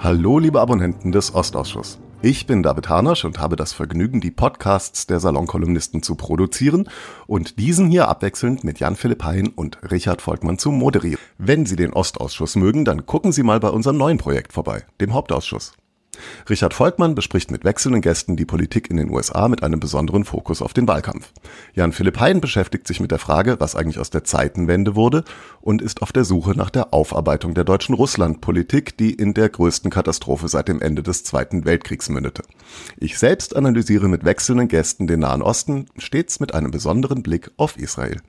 Hallo, liebe Abonnenten des Ostausschuss. Ich bin David Harnasch und habe das Vergnügen, die Podcasts der Salonkolumnisten zu produzieren und diesen hier abwechselnd mit Jan-Philipp Hein und Richard Volkmann zu moderieren. Wenn Sie den Ostausschuss mögen, dann gucken Sie mal bei unserem neuen Projekt vorbei, dem Hauptausschuss. Richard Volkmann bespricht mit wechselnden Gästen die Politik in den USA mit einem besonderen Fokus auf den Wahlkampf. Jan Philipp Hein beschäftigt sich mit der Frage, was eigentlich aus der Zeitenwende wurde und ist auf der Suche nach der Aufarbeitung der deutschen Russlandpolitik, die in der größten Katastrophe seit dem Ende des Zweiten Weltkriegs mündete. Ich selbst analysiere mit wechselnden Gästen den Nahen Osten, stets mit einem besonderen Blick auf Israel.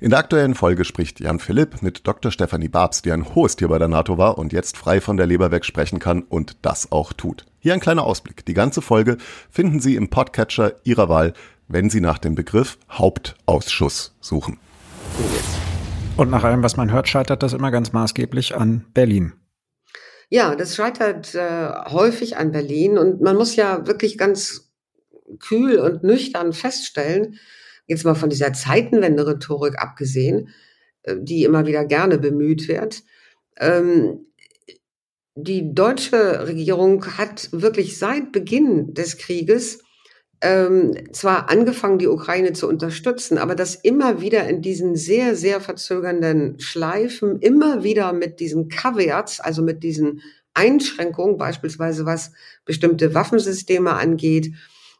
In der aktuellen Folge spricht Jan Philipp mit Dr. Stefanie Babs, die ein hohes Tier bei der NATO war und jetzt frei von der Leber weg sprechen kann und das auch tut. Hier ein kleiner Ausblick. Die ganze Folge finden Sie im Podcatcher Ihrer Wahl, wenn Sie nach dem Begriff Hauptausschuss suchen. Und nach allem, was man hört, scheitert das immer ganz maßgeblich an Berlin. Ja, das scheitert äh, häufig an Berlin und man muss ja wirklich ganz kühl und nüchtern feststellen, jetzt mal von dieser Zeitenwende-Rhetorik abgesehen, äh, die immer wieder gerne bemüht wird, ähm, die deutsche Regierung hat wirklich seit Beginn des Krieges ähm, zwar angefangen, die Ukraine zu unterstützen, aber das immer wieder in diesen sehr, sehr verzögernden Schleifen, immer wieder mit diesen Caveats, also mit diesen Einschränkungen, beispielsweise was bestimmte Waffensysteme angeht.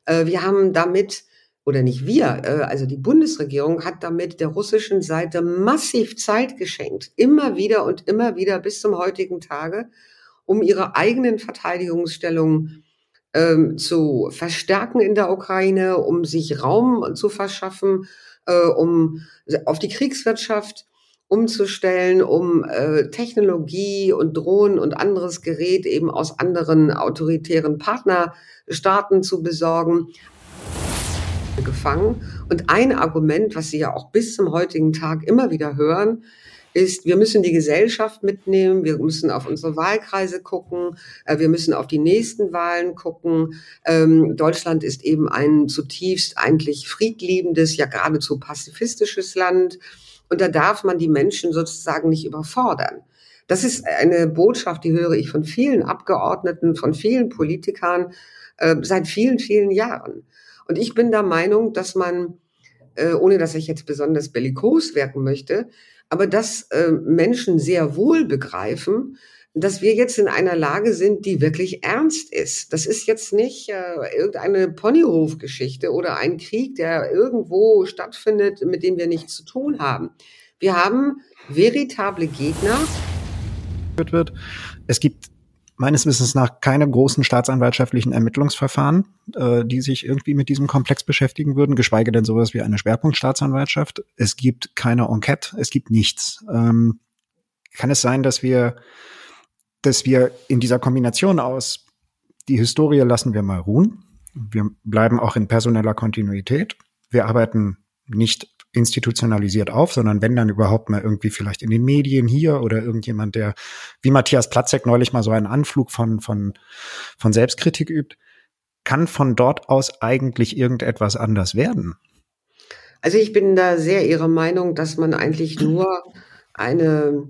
Äh, wir haben damit oder nicht wir, äh, also die Bundesregierung hat damit der russischen Seite massiv Zeit geschenkt, immer wieder und immer wieder bis zum heutigen Tage, um ihre eigenen Verteidigungsstellungen ähm, zu verstärken in der Ukraine, um sich Raum zu verschaffen, äh, um auf die Kriegswirtschaft umzustellen, um äh, Technologie und Drohnen und anderes Gerät eben aus anderen autoritären Partnerstaaten zu besorgen gefangen. Und ein Argument, was Sie ja auch bis zum heutigen Tag immer wieder hören, ist, wir müssen die Gesellschaft mitnehmen, wir müssen auf unsere Wahlkreise gucken, äh, wir müssen auf die nächsten Wahlen gucken. Ähm, Deutschland ist eben ein zutiefst eigentlich friedliebendes, ja geradezu pazifistisches Land. Und da darf man die Menschen sozusagen nicht überfordern. Das ist eine Botschaft, die höre ich von vielen Abgeordneten, von vielen Politikern äh, seit vielen, vielen Jahren. Und ich bin der Meinung, dass man, äh, ohne dass ich jetzt besonders bellikos wirken möchte, aber dass äh, Menschen sehr wohl begreifen, dass wir jetzt in einer Lage sind, die wirklich ernst ist. Das ist jetzt nicht äh, irgendeine Ponyhof-Geschichte oder ein Krieg, der irgendwo stattfindet, mit dem wir nichts zu tun haben. Wir haben veritable Gegner. Wird. Es gibt meines Wissens nach keine großen staatsanwaltschaftlichen Ermittlungsverfahren, äh, die sich irgendwie mit diesem Komplex beschäftigen würden, geschweige denn sowas wie eine Schwerpunktstaatsanwaltschaft. Es gibt keine Enquete, es gibt nichts. Ähm, kann es sein, dass wir, dass wir in dieser Kombination aus die Historie lassen wir mal ruhen. Wir bleiben auch in personeller Kontinuität. Wir arbeiten nicht institutionalisiert auf, sondern wenn dann überhaupt mal irgendwie vielleicht in den Medien hier oder irgendjemand, der wie Matthias Platzek neulich mal so einen Anflug von, von, von Selbstkritik übt, kann von dort aus eigentlich irgendetwas anders werden? Also ich bin da sehr Ihrer Meinung, dass man eigentlich nur eine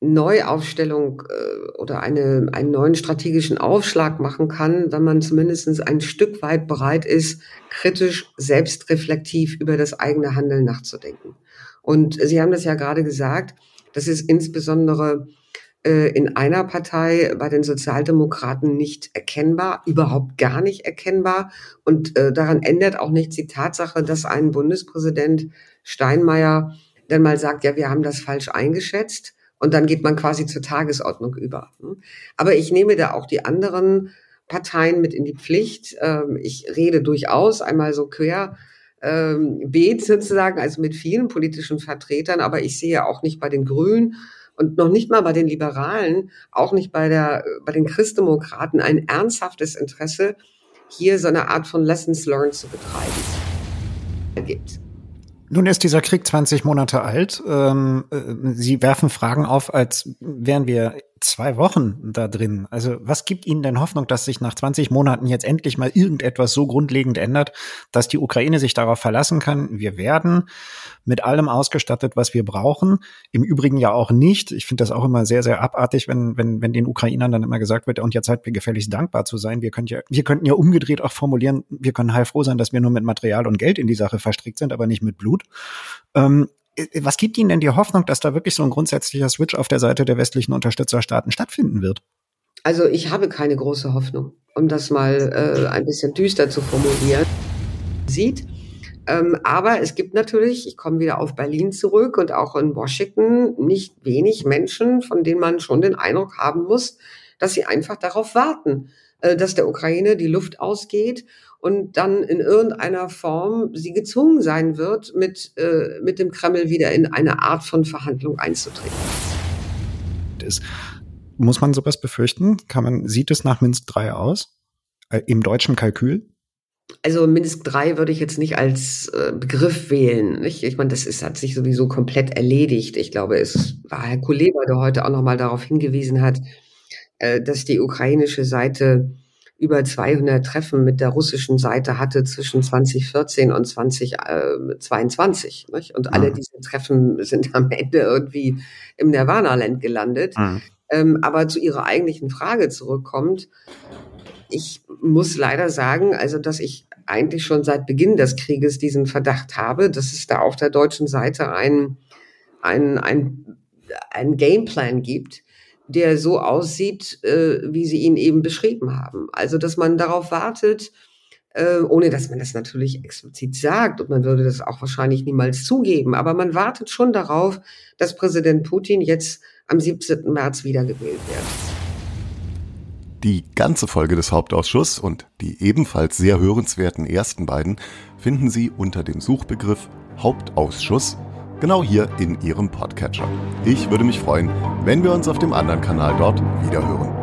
Neuaufstellung äh, oder eine, einen neuen strategischen Aufschlag machen kann, wenn man zumindest ein Stück weit bereit ist, kritisch, selbstreflektiv über das eigene Handeln nachzudenken. Und Sie haben das ja gerade gesagt, das ist insbesondere äh, in einer Partei bei den Sozialdemokraten nicht erkennbar, überhaupt gar nicht erkennbar. Und äh, daran ändert auch nichts die Tatsache, dass ein Bundespräsident Steinmeier dann mal sagt, ja, wir haben das falsch eingeschätzt und dann geht man quasi zur Tagesordnung über. Aber ich nehme da auch die anderen Parteien mit in die Pflicht. Ähm, ich rede durchaus einmal so quer ähm, beet sozusagen, also mit vielen politischen Vertretern, aber ich sehe auch nicht bei den Grünen und noch nicht mal bei den Liberalen, auch nicht bei der, bei den Christdemokraten ein ernsthaftes Interesse, hier so eine Art von Lessons Learned zu betreiben. Gibt. Nun ist dieser Krieg 20 Monate alt. Ähm, äh, Sie werfen Fragen auf, als wären wir zwei Wochen da drin. Also was gibt Ihnen denn Hoffnung, dass sich nach 20 Monaten jetzt endlich mal irgendetwas so grundlegend ändert, dass die Ukraine sich darauf verlassen kann, wir werden mit allem ausgestattet, was wir brauchen. Im Übrigen ja auch nicht. Ich finde das auch immer sehr, sehr abartig, wenn, wenn, wenn den Ukrainern dann immer gesagt wird, und jetzt seid wir gefälligst dankbar zu sein. Wir, könnt ja, wir könnten ja umgedreht auch formulieren, wir können heilfroh sein, dass wir nur mit Material und Geld in die Sache verstrickt sind, aber nicht mit Blut. Ähm, äh, was gibt Ihnen denn die Hoffnung, dass da wirklich so ein grundsätzlicher Switch auf der Seite der westlichen Unterstützerstaaten stattfinden wird? Also ich habe keine große Hoffnung, um das mal äh, ein bisschen düster zu formulieren. Sieht. Ähm, aber es gibt natürlich, ich komme wieder auf Berlin zurück und auch in Washington, nicht wenig Menschen, von denen man schon den Eindruck haben muss, dass sie einfach darauf warten, äh, dass der Ukraine die Luft ausgeht und dann in irgendeiner Form sie gezwungen sein wird, mit, äh, mit dem Kreml wieder in eine Art von Verhandlung einzutreten. Das, muss man sowas befürchten? Kann man, sieht es nach Minsk 3 aus? Äh, Im deutschen Kalkül? Also Minsk 3 würde ich jetzt nicht als äh, Begriff wählen. Nicht? Ich meine, das ist, hat sich sowieso komplett erledigt. Ich glaube, es war Herr Kuleba, der heute auch nochmal darauf hingewiesen hat, äh, dass die ukrainische Seite über 200 Treffen mit der russischen Seite hatte zwischen 2014 und 2022. Äh, nicht? Und alle mhm. diese Treffen sind am Ende irgendwie im Nirvana-Land gelandet. Mhm. Ähm, aber zu Ihrer eigentlichen Frage zurückkommt, ich muss leider sagen, also dass ich eigentlich schon seit Beginn des Krieges diesen Verdacht habe, dass es da auf der deutschen Seite ein, ein, ein, ein Gameplan gibt, der so aussieht, äh, wie Sie ihn eben beschrieben haben. Also, dass man darauf wartet, äh, ohne dass man das natürlich explizit sagt und man würde das auch wahrscheinlich niemals zugeben, aber man wartet schon darauf, dass Präsident Putin jetzt am 17. März wiedergewählt wird. Die ganze Folge des Hauptausschusses und die ebenfalls sehr hörenswerten ersten beiden finden Sie unter dem Suchbegriff Hauptausschuss genau hier in Ihrem Podcatcher. Ich würde mich freuen, wenn wir uns auf dem anderen Kanal dort wiederhören.